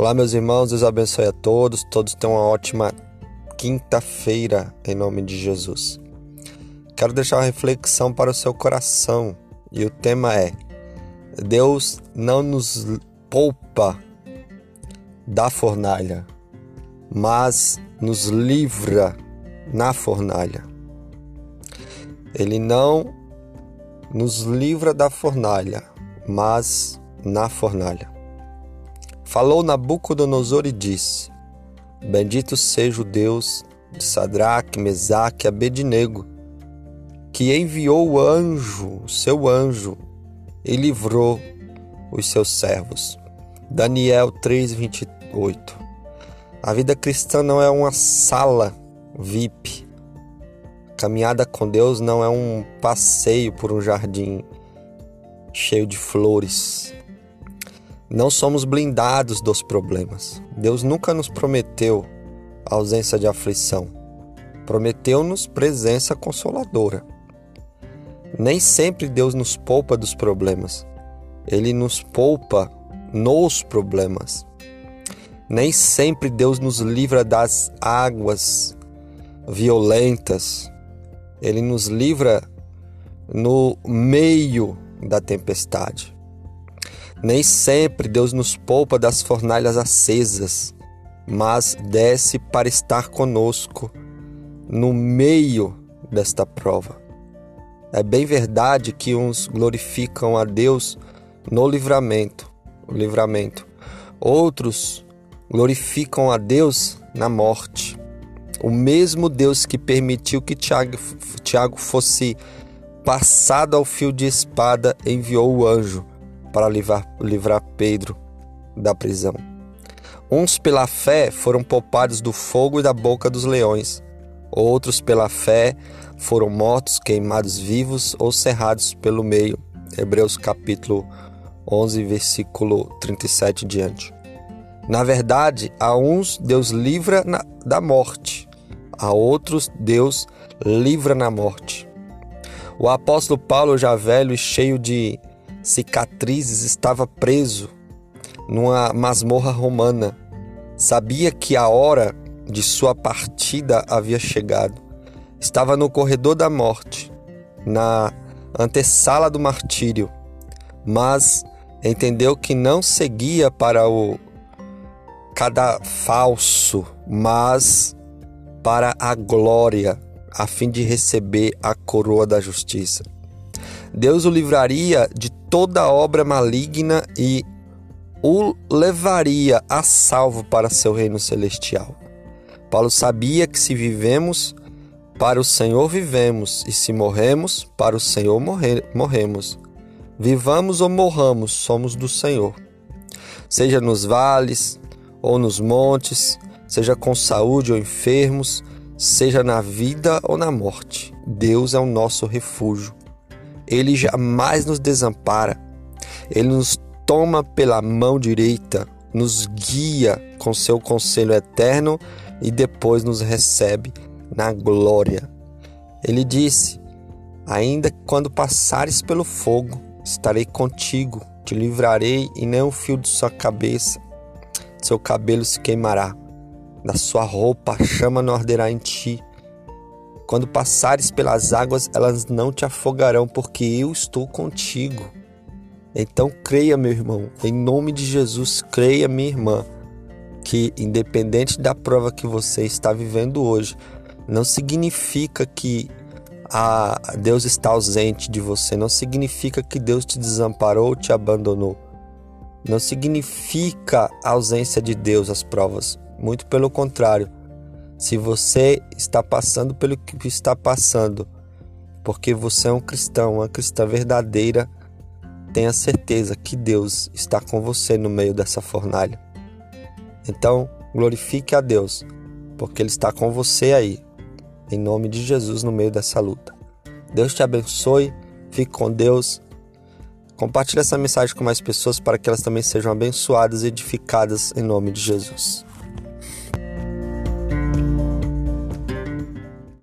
Olá, meus irmãos, Deus abençoe a todos. Todos tenham uma ótima quinta-feira em nome de Jesus. Quero deixar uma reflexão para o seu coração e o tema é: Deus não nos poupa da fornalha, mas nos livra na fornalha. Ele não nos livra da fornalha, mas na fornalha. Falou Nabucodonosor e disse: Bendito seja o Deus de Sadraque, Mesaque e Abednego, que enviou o anjo, o seu anjo, e livrou os seus servos. Daniel 3:28. A vida cristã não é uma sala VIP. Caminhada com Deus não é um passeio por um jardim cheio de flores. Não somos blindados dos problemas. Deus nunca nos prometeu ausência de aflição. Prometeu-nos presença consoladora. Nem sempre Deus nos poupa dos problemas. Ele nos poupa nos problemas. Nem sempre Deus nos livra das águas violentas. Ele nos livra no meio da tempestade. Nem sempre Deus nos poupa das fornalhas acesas, mas desce para estar conosco no meio desta prova. É bem verdade que uns glorificam a Deus no livramento, o livramento. Outros glorificam a Deus na morte. O mesmo Deus que permitiu que Tiago, Tiago fosse passado ao fio de espada enviou o anjo para livrar, livrar Pedro da prisão. Uns pela fé foram poupados do fogo e da boca dos leões, outros pela fé foram mortos, queimados vivos ou cerrados pelo meio. Hebreus capítulo 11, versículo 37 diante. Na verdade, a uns Deus livra na, da morte, a outros Deus livra na morte. O apóstolo Paulo, já velho e cheio de cicatrizes, estava preso numa masmorra romana. Sabia que a hora de sua partida havia chegado. Estava no corredor da morte, na antessala do martírio, mas entendeu que não seguia para o cada falso, mas para a glória, a fim de receber a coroa da justiça. Deus o livraria de toda obra maligna e o levaria a salvo para seu reino celestial. Paulo sabia que se vivemos, para o Senhor vivemos, e se morremos, para o Senhor morre morremos. Vivamos ou morramos, somos do Senhor. Seja nos vales ou nos montes, seja com saúde ou enfermos, seja na vida ou na morte, Deus é o nosso refúgio. Ele jamais nos desampara. Ele nos toma pela mão direita, nos guia com seu conselho eterno e depois nos recebe na glória. Ele disse: Ainda quando passares pelo fogo, estarei contigo, te livrarei e nem o fio de sua cabeça, seu cabelo se queimará, da sua roupa a chama não arderá em ti. Quando passares pelas águas, elas não te afogarão, porque eu estou contigo. Então creia, meu irmão, em nome de Jesus, creia, minha irmã, que independente da prova que você está vivendo hoje, não significa que a Deus está ausente de você, não significa que Deus te desamparou ou te abandonou. Não significa a ausência de Deus as provas, muito pelo contrário. Se você está passando pelo que está passando, porque você é um cristão, uma cristã verdadeira, tenha certeza que Deus está com você no meio dessa fornalha. Então, glorifique a Deus, porque Ele está com você aí, em nome de Jesus, no meio dessa luta. Deus te abençoe, fique com Deus. Compartilhe essa mensagem com mais pessoas para que elas também sejam abençoadas e edificadas em nome de Jesus.